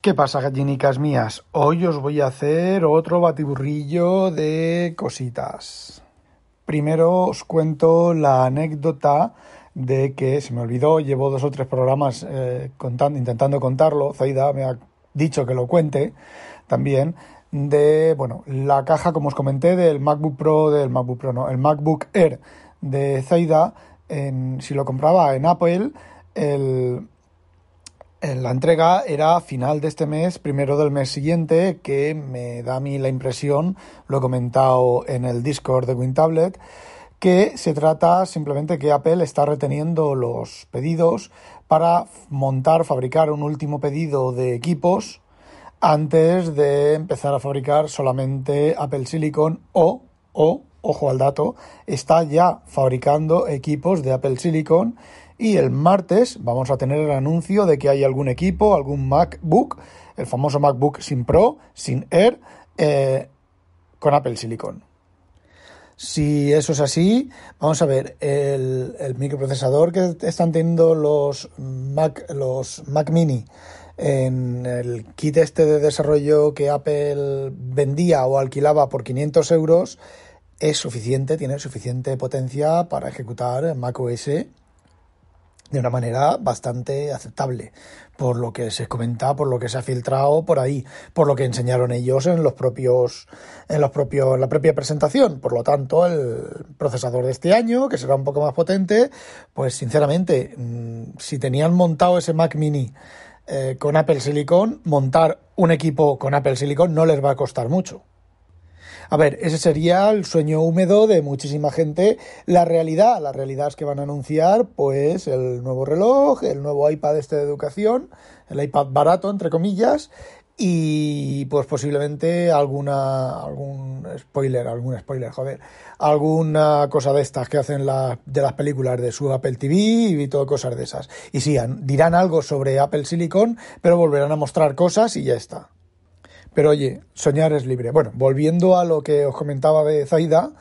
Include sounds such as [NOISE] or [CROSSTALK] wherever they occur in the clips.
¿Qué pasa, gallinicas mías? Hoy os voy a hacer otro batiburrillo de cositas. Primero os cuento la anécdota de que se me olvidó, llevo dos o tres programas eh, intentando contarlo, Zaida me ha dicho que lo cuente también, de, bueno, la caja, como os comenté, del MacBook Pro, del MacBook Pro, no, el MacBook Air de Zaida, si lo compraba en Apple, el, la entrega era final de este mes, primero del mes siguiente, que me da a mí la impresión, lo he comentado en el Discord de WinTablet, que se trata simplemente que Apple está reteniendo los pedidos para montar, fabricar un último pedido de equipos antes de empezar a fabricar solamente Apple Silicon o, o, ojo al dato, está ya fabricando equipos de Apple Silicon y el martes vamos a tener el anuncio de que hay algún equipo, algún MacBook, el famoso MacBook sin Pro, sin Air, eh, con Apple Silicon. Si eso es así, vamos a ver, el, microprocesador que están teniendo los Mac, los Mac Mini en el kit este de desarrollo que Apple vendía o alquilaba por 500 euros es suficiente, tiene suficiente potencia para ejecutar Mac OS de una manera bastante aceptable, por lo que se comenta, por lo que se ha filtrado por ahí, por lo que enseñaron ellos en los propios, en los propios, en la propia presentación. Por lo tanto, el procesador de este año, que será un poco más potente, pues sinceramente, mm, si tenían montado ese Mac Mini eh, con Apple Silicon, montar un equipo con Apple Silicon no les va a costar mucho. A ver, ese sería el sueño húmedo de muchísima gente. La realidad, la realidad es que van a anunciar pues el nuevo reloj, el nuevo iPad este de educación, el iPad barato entre comillas y pues posiblemente alguna algún spoiler, algún spoiler, joder, alguna cosa de estas que hacen la, de las películas de su Apple TV y todo cosas de esas. Y sí, dirán algo sobre Apple Silicon, pero volverán a mostrar cosas y ya está. Pero oye, soñar es libre. Bueno, volviendo a lo que os comentaba de Zaida,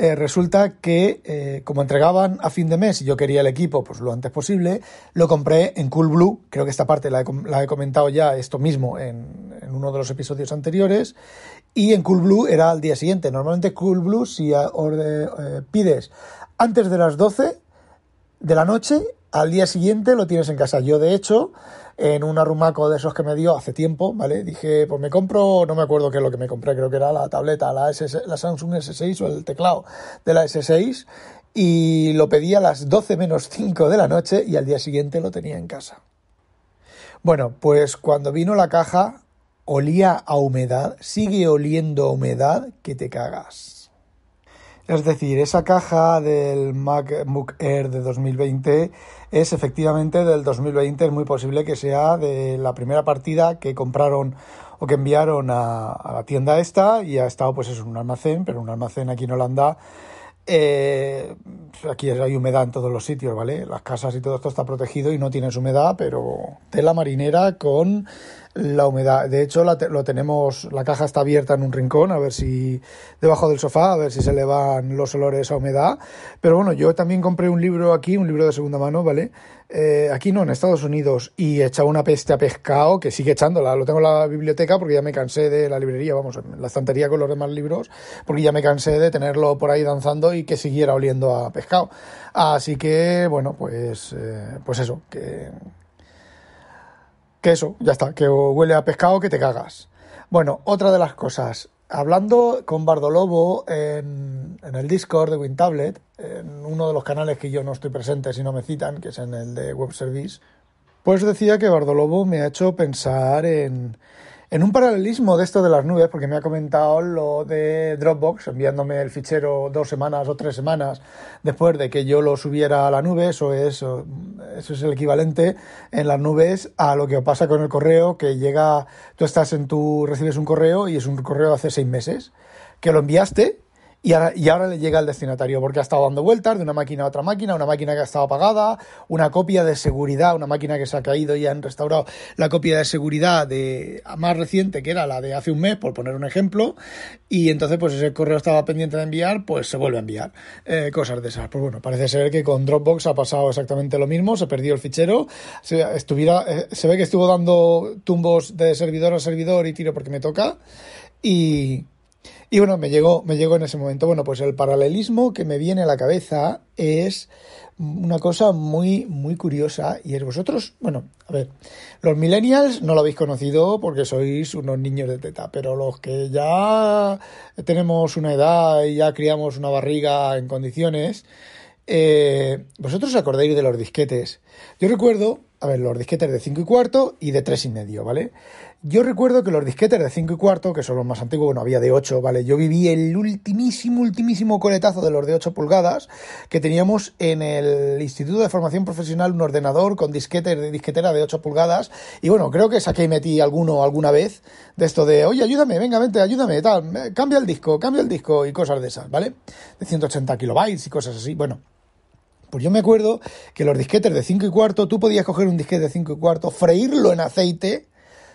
eh, resulta que eh, como entregaban a fin de mes y yo quería el equipo pues lo antes posible, lo compré en Coolblue, creo que esta parte la he, comentado ya esto mismo en, uno de los episodios anteriores, y en Coolblue era al día siguiente. Normalmente Coolblue si eh, pides antes de las 12 de la noche, al día siguiente lo tienes en casa. Yo de hecho en un arrumaco de esos que me dio hace tiempo, ¿vale? Dije, pues me compro, no me acuerdo qué es lo que me compré, creo que era la tableta, la, la Samsung S6 o el teclado de la S6 y lo pedí a las 12 menos 5 de la noche y al día siguiente lo tenía en casa. Bueno, pues cuando vino la caja olía a humedad, sigue oliendo a humedad que te cagas. Es decir, esa caja del MacBook Air de 2020 es efectivamente del 2020, es muy posible que sea de la primera partida que compraron o que enviaron a, la tienda esta y ha estado pues es un almacén, pero un almacén aquí en Holanda eh, aquí hay humedad en todos los sitios, ¿vale? Las casas y todo esto está protegido y no tienes humedad, pero tela marinera con la humedad. De hecho, la lo tenemos, la caja está abierta en un rincón, a ver si, debajo del sofá, a ver si se le van los olores a humedad. Pero bueno, yo también compré un libro aquí, un libro de segunda mano, ¿vale? Eh, aquí no, en Estados Unidos, y he echado una peste a pescado que sigue echándola. Lo tengo en la biblioteca porque ya me cansé de la librería, vamos, en la estantería con los demás libros, porque ya me cansé de tenerlo por ahí danzando y que siguiera oliendo a pescado. Así que, bueno, pues, eh, pues eso, que, que eso, ya está, que huele a pescado que te cagas. Bueno, otra de las cosas, hablando con Bardolobo en, en el Discord de WinTablet, en uno de los canales que yo no estoy presente si no me citan, que es en el de Web Service, pues decía que Bardolobo me ha hecho pensar en, En un paralelismo de esto de las nubes, porque me ha comentado lo de Dropbox, enviándome el fichero dos semanas o tres semanas después de que yo lo subiera a la nube, eso es, eso es el equivalente en las nubes a lo que pasa con el correo, que llega, tú estás en tu, recibes un correo y es un correo de hace seis meses, que lo enviaste y ahora, y ahora le llega al destinatario porque ha estado dando vueltas de una máquina a otra máquina, una máquina que ha estado apagada, una copia de seguridad, una máquina que se ha caído y han restaurado la copia de seguridad de más reciente que era la de hace un mes, por poner un ejemplo, y entonces pues ese correo estaba pendiente de enviar, pues se vuelve a enviar. Eh, cosas de esas. Pues bueno, parece ser que con Dropbox ha pasado exactamente lo mismo, se perdió el fichero, se, eh, se ve que estuvo dando tumbos de servidor a servidor y tiro porque me toca, y y bueno, me llegó, me llegó en ese momento. Bueno, pues el paralelismo que me viene a la cabeza es una cosa muy, muy curiosa. Y es vosotros, bueno, a ver, los millennials no lo habéis conocido porque sois unos niños de teta, pero los que ya tenemos una edad y ya criamos una barriga en condiciones, eh, vosotros os acordáis de los disquetes. Yo recuerdo, a ver, los disquetes de 5 y cuarto y de 3 y medio, ¿vale? Yo recuerdo que los disquetes de 5 y cuarto, que son los más antiguos, bueno, había de 8, ¿vale? Yo viví el ultimísimo, ultimísimo coletazo de los de 8 pulgadas, que teníamos en el Instituto de Formación Profesional un ordenador con disquetes de disquetera de 8 pulgadas, y bueno, creo que saqué y metí alguno alguna vez de esto de, oye, ayúdame, venga, vente, ayúdame, tal, cambia el disco, cambia el disco, y cosas de esas, ¿vale? De 180 kilobytes y cosas así, bueno. Pues yo me acuerdo que los disquetes de 5 y cuarto, tú podías coger un disquete de 5 y cuarto, freírlo en aceite,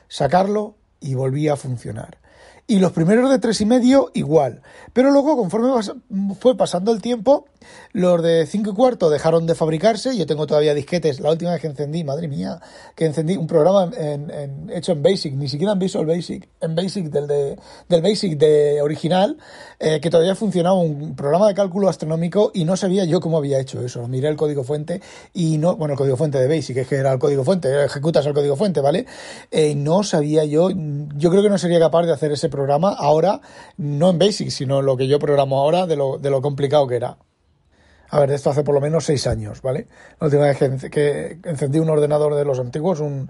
sacarlo y volvía a funcionar. Y los primeros de tres y medio igual. Pero luego, conforme fue pasando el tiempo, los de cinco y cuarto dejaron de fabricarse. Yo tengo todavía disquetes. La última vez que encendí, madre mía, que encendí un programa hecho en Basic, ni siquiera en Visual Basic, en Basic del, de, del Basic de original, eh, que todavía funcionaba un programa de cálculo astronómico y no sabía yo cómo había hecho eso. Miré el código fuente y no, bueno, el código fuente de Basic, es que era el código fuente, ejecutas el código fuente, ¿vale? Eh, no sabía yo, yo creo que no sería capaz de hacer ese programa ahora, no en Basic, sino lo que yo programo ahora de lo, de lo complicado que era. A ver, esto hace por lo menos seis años, ¿vale? La última vez que, encendí un ordenador de los antiguos, un,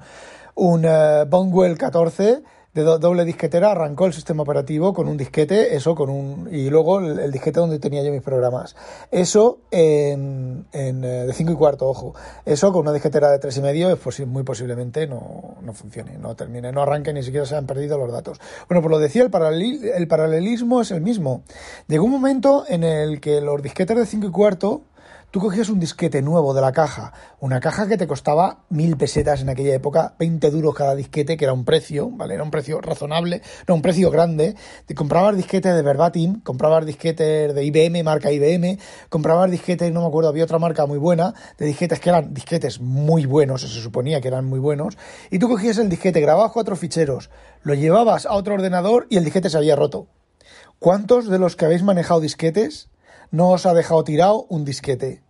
un uh, Bonwell 14, de doble disquetera arrancó el sistema operativo con un disquete, eso con un y luego el, disquete donde tenía yo mis programas. Eso en, en eh, de 5 y cuarto, ojo. Eso con una disquetera de tres y medio pues muy posiblemente no, no, funcione, no termine, no arranque, ni siquiera se han perdido los datos. Bueno, pues lo decía, el, el paralelismo es el mismo. Llegó un momento en el que los disquetes de 5 y cuarto Tú cogías un disquete nuevo de la caja, una caja que te costaba mil pesetas en aquella época, 20 duros cada disquete, que era un precio, ¿vale? Era un precio razonable, no, un precio grande. Te comprabas disquetes de Verbatim, comprabas disquetes de IBM, marca IBM, comprabas disquetes, no me acuerdo, había otra marca muy buena, de disquetes que eran disquetes muy buenos, se suponía que eran muy buenos, y tú cogías el disquete, grababas cuatro ficheros, lo llevabas a otro ordenador y el disquete se había roto. ¿Cuántos de los que habéis manejado disquetes no os ha dejado tirado un disquete?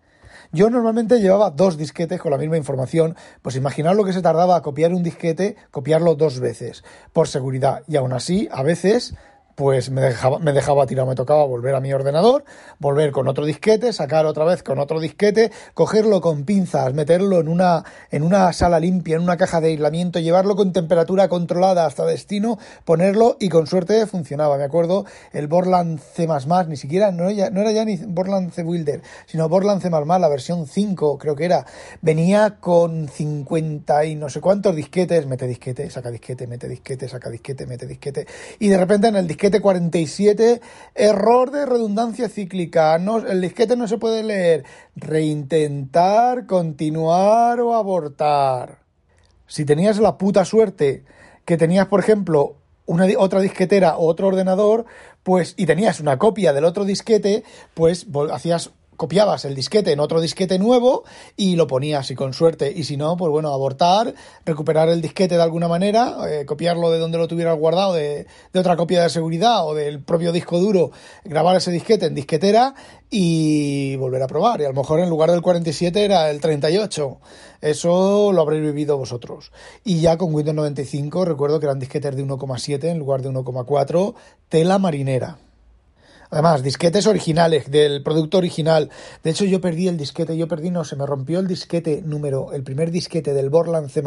Yo normalmente llevaba dos disquetes con la misma información, pues imaginar lo que se tardaba a copiar un disquete, copiarlo dos veces, por seguridad. Y aún así, a veces pues me dejaba, me dejaba tirado, me tocaba volver a mi ordenador, volver con otro disquete, sacar otra vez con otro disquete, cogerlo con pinzas, meterlo en una, en una sala limpia, en una caja de aislamiento, llevarlo con temperatura controlada hasta destino, ponerlo y con suerte funcionaba. Me acuerdo el Borland C++, ni siquiera, no, era, no era ya ni Borland C Builder, sino Borland C++, la versión 5 creo que era, venía con 50 y no sé cuántos disquetes, mete disquete, saca disquete, mete disquete, saca disquete, mete disquete, y de repente en el disquete 47, error de redundancia cíclica, no, el disquete no se puede leer, reintentar, continuar o abortar. Si tenías la puta suerte que tenías, por ejemplo, una, otra disquetera o otro ordenador, pues, y tenías una copia del otro disquete, pues hacías copiabas el disquete en otro disquete nuevo y lo ponías y con suerte y si no pues bueno abortar recuperar el disquete de alguna manera eh, copiarlo de donde lo tuvieras guardado de, de, otra copia de seguridad o del propio disco duro grabar ese disquete en disquetera y volver a probar. Y a lo mejor en lugar del 47 era el 38 eso lo habréis vivido vosotros. Y ya con Windows 95 recuerdo que eran disquetes de 1,7 en lugar de 1,4 tela marinera Además, disquetes originales, del producto original. De hecho, yo perdí el disquete, yo perdí, no, se me rompió el disquete número, el primer disquete del Borland C++,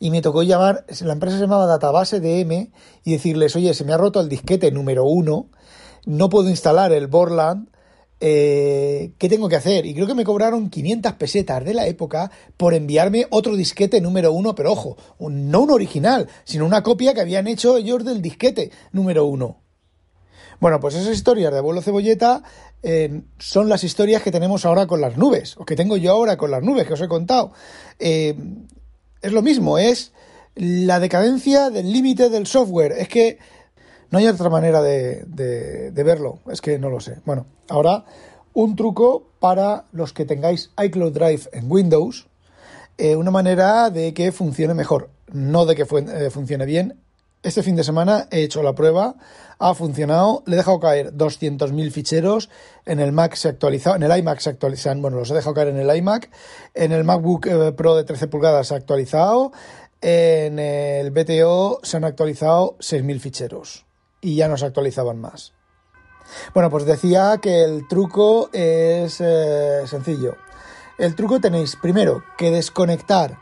y me tocó llamar, la empresa se llamaba Database DM, y decirles, oye, se me ha roto el disquete número uno, no puedo instalar el Borland, eh, ¿qué tengo que hacer? Y creo que me cobraron 500 pesetas de la época por enviarme otro disquete número uno, pero ojo, no un original, sino una copia que habían hecho ellos del disquete número uno. Bueno, pues esas historias de abuelo cebolleta eh, son las historias que tenemos ahora con las nubes, o que tengo yo ahora con las nubes que os he contado. Eh, es lo mismo, es la decadencia del límite del software. Es que no hay otra manera de, verlo, es que no lo sé. Bueno, ahora un truco para los que tengáis iCloud Drive en Windows, eh, una manera de que funcione mejor, no de que funcione bien, este fin de semana he hecho la prueba, ha funcionado, le he dejado caer 200.000 ficheros, en el Mac se actualizado, en el iMac se actualizan, bueno, los he dejado caer en el iMac, en el MacBook eh, Pro de 13 pulgadas se ha actualizado, en el BTO se han actualizado 6.000 ficheros y ya no se actualizaban más. Bueno, pues decía que el truco es eh, sencillo. El truco tenéis primero que desconectar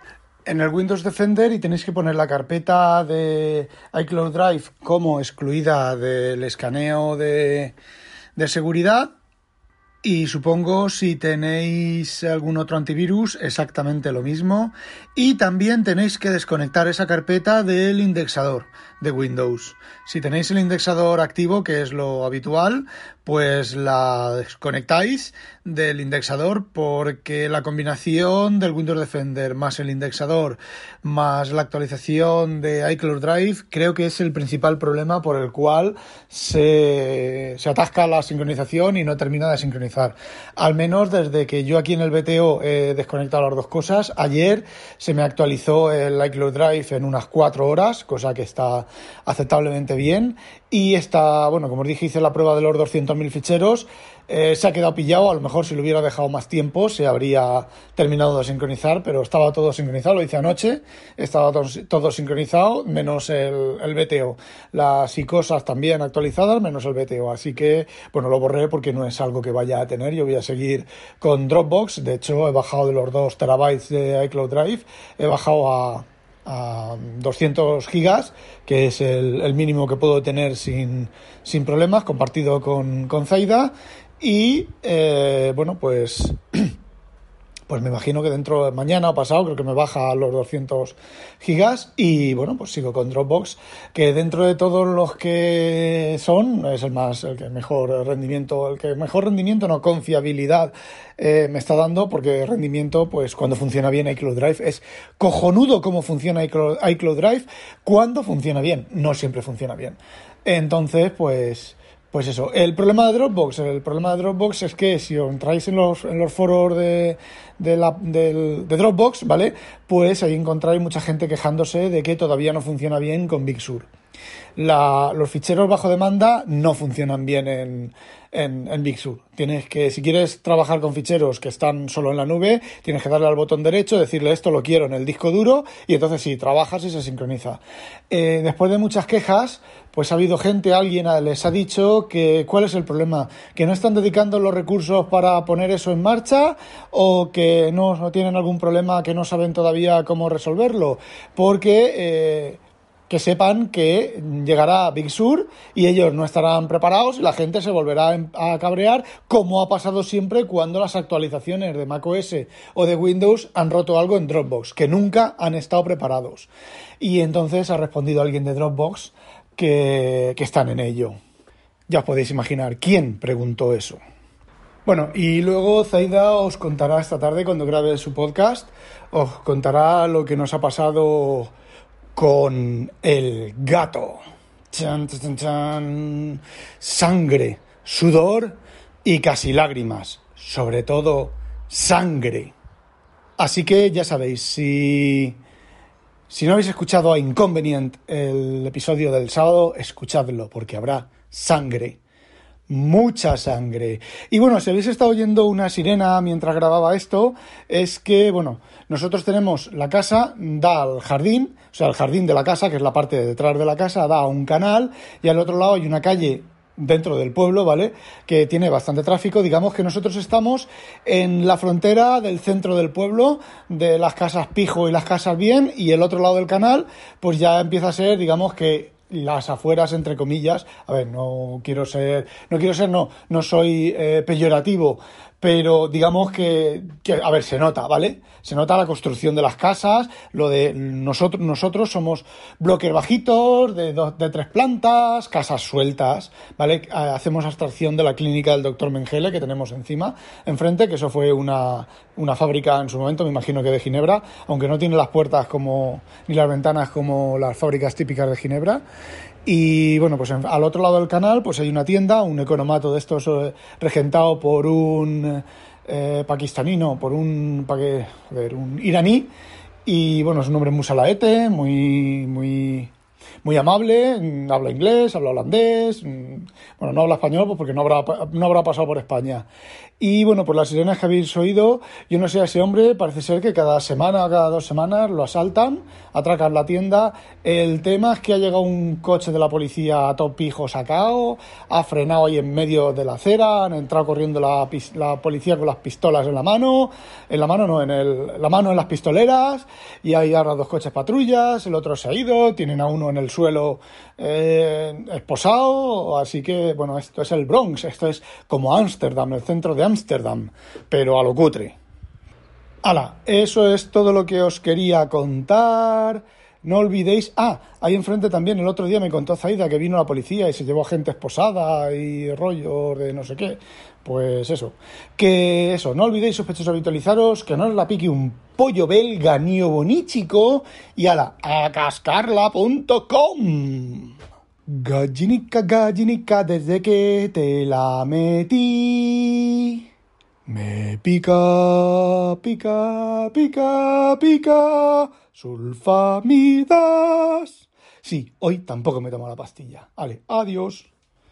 en el Windows Defender y tenéis que poner la carpeta de iCloud Drive como excluida del escaneo de, de seguridad. Y supongo si tenéis algún otro antivirus, exactamente lo mismo. Y también tenéis que desconectar esa carpeta del indexador de Windows. Si tenéis el indexador activo, que es lo habitual, pues la desconectáis del indexador porque la combinación del Windows Defender más el indexador más la actualización de iCloud Drive creo que es el principal problema por el cual se, se atasca la sincronización y no termina de sincronizar. Al menos desde que yo aquí en el BTO he desconectado las dos cosas. Ayer se me actualizó el iCloud Drive en unas cuatro horas, cosa que está aceptablemente bien. Y está, bueno, como os dije, hice la prueba de los 200.000 ficheros. Eh, se ha quedado pillado, a lo mejor si lo hubiera dejado más tiempo se habría terminado de sincronizar, pero estaba todo sincronizado, lo hice anoche, estaba todo, sincronizado, menos el, el, BTO. Las cosas también actualizadas, menos el BTO. Así que, bueno, lo borré porque no es algo que vaya a tener. Yo voy a seguir con Dropbox. De hecho, he bajado de los 2 terabytes de iCloud Drive, he bajado a a 200 gigas, que es el, mínimo que puedo tener sin, sin problemas, compartido con, con Zaida. Y eh, bueno, pues [CLEARS THROAT] pues me imagino que dentro de mañana o pasado creo que me baja a los 200 gigas y bueno, pues sigo con Dropbox, que dentro de todos los que son es el más, el que mejor rendimiento, el que mejor rendimiento, no confiabilidad eh, me está dando, porque rendimiento, pues cuando funciona bien iCloud Drive es cojonudo cómo funciona iCloud, iCloud Drive cuando funciona bien, no siempre funciona bien. Entonces, pues pues eso, el problema de Dropbox, el problema de Dropbox es que si os entráis en los, foros de, Dropbox, ¿vale? Pues ahí encontráis mucha gente quejándose de que todavía no funciona bien con Big Sur. La, los ficheros bajo demanda no funcionan bien en, en, en, Big Sur. Tienes que, si quieres trabajar con ficheros que están solo en la nube, tienes que darle al botón derecho, decirle esto lo quiero en el disco duro y entonces sí, trabajas y se sincroniza. Eh, después de muchas quejas, pues ha habido gente, alguien les ha dicho que cuál es el problema, que no están dedicando los recursos para poner eso en marcha o que no, tienen algún problema que no saben todavía cómo resolverlo, porque eh, que sepan que llegará Big Sur y ellos no estarán preparados y la gente se volverá a cabrear, como ha pasado siempre cuando las actualizaciones de macOS o de Windows han roto algo en Dropbox, que nunca han estado preparados. Y entonces ha respondido alguien de Dropbox que, están en ello. Ya os podéis imaginar quién preguntó eso. Bueno, y luego Zaida os contará esta tarde cuando grabe su podcast, os contará lo que nos ha pasado con el gato. Chan, chan, chan. Sangre, sudor y casi lágrimas. Sobre todo, sangre. Así que ya sabéis, si, si no habéis escuchado a Inconvenient el episodio del sábado, escuchadlo, porque habrá sangre mucha sangre. Y bueno, si habéis estado oyendo una sirena mientras grababa esto, es que, bueno, nosotros tenemos la casa, da al jardín, o sea, el jardín de la casa, que es la parte de detrás de la casa, da a un canal, y al otro lado hay una calle dentro del pueblo, ¿vale? Que tiene bastante tráfico. Digamos que nosotros estamos en la frontera del centro del pueblo, de las casas Pijo y las casas Bien, y el otro lado del canal, pues ya empieza a ser, digamos que las afueras entre comillas a ver no quiero ser no quiero ser no no soy eh, peyorativo pero digamos que, a ver, se nota, ¿vale? Se nota la construcción de las casas, lo de nosotros, nosotros somos bloques bajitos, de, dos, de tres plantas, casas sueltas, ¿vale? Hacemos abstracción de la clínica del doctor Mengele que tenemos encima, enfrente, que eso fue una, una fábrica en su momento, me imagino que de Ginebra, aunque no tiene las puertas como, ni las ventanas como las fábricas típicas de Ginebra. Y bueno, pues al otro lado del canal pues hay una tienda, un economato de estos eh, regentado por un eh, pakistanino, por un, pa que, a ver, un iraní. Y bueno, es un hombre muy salaete, muy, muy, muy amable, habla inglés, habla holandés, bueno, no habla español pues porque no habrá, no habrá pasado por España. Y bueno, por las sirenas que habéis oído, yo no sé a ese hombre, parece ser que cada semana, cada dos semanas lo asaltan, atracan la tienda. El tema es que ha llegado un coche de la policía a top pijo sacado, ha frenado ahí en medio de la acera, han entrado corriendo la, la policía con las pistolas en la mano, en la mano no, en el, la mano en las pistoleras, y hay ahora dos coches patrullas, el otro se ha ido, tienen a uno en el suelo eh, esposado, así que bueno, esto es el Bronx, esto es como Ámsterdam, el centro de Ámsterdam, pero a lo cutre. Hala, eso es todo lo que os quería contar. No olvidéis. Ah, ahí enfrente también el otro día me contó Zaida que vino la policía y se llevó a gente esposada y rollo de no sé qué. Pues eso. Que eso, no olvidéis sospechosos habitualizaros, que no os la pique un pollo belga ni bonichico y ala, a cascarla.com. Gallinica, gallinica, desde que te la metí. Me pica, pica, pica, pica, sulfamidas. Sí, hoy tampoco me tomo la pastilla. Vale, adiós.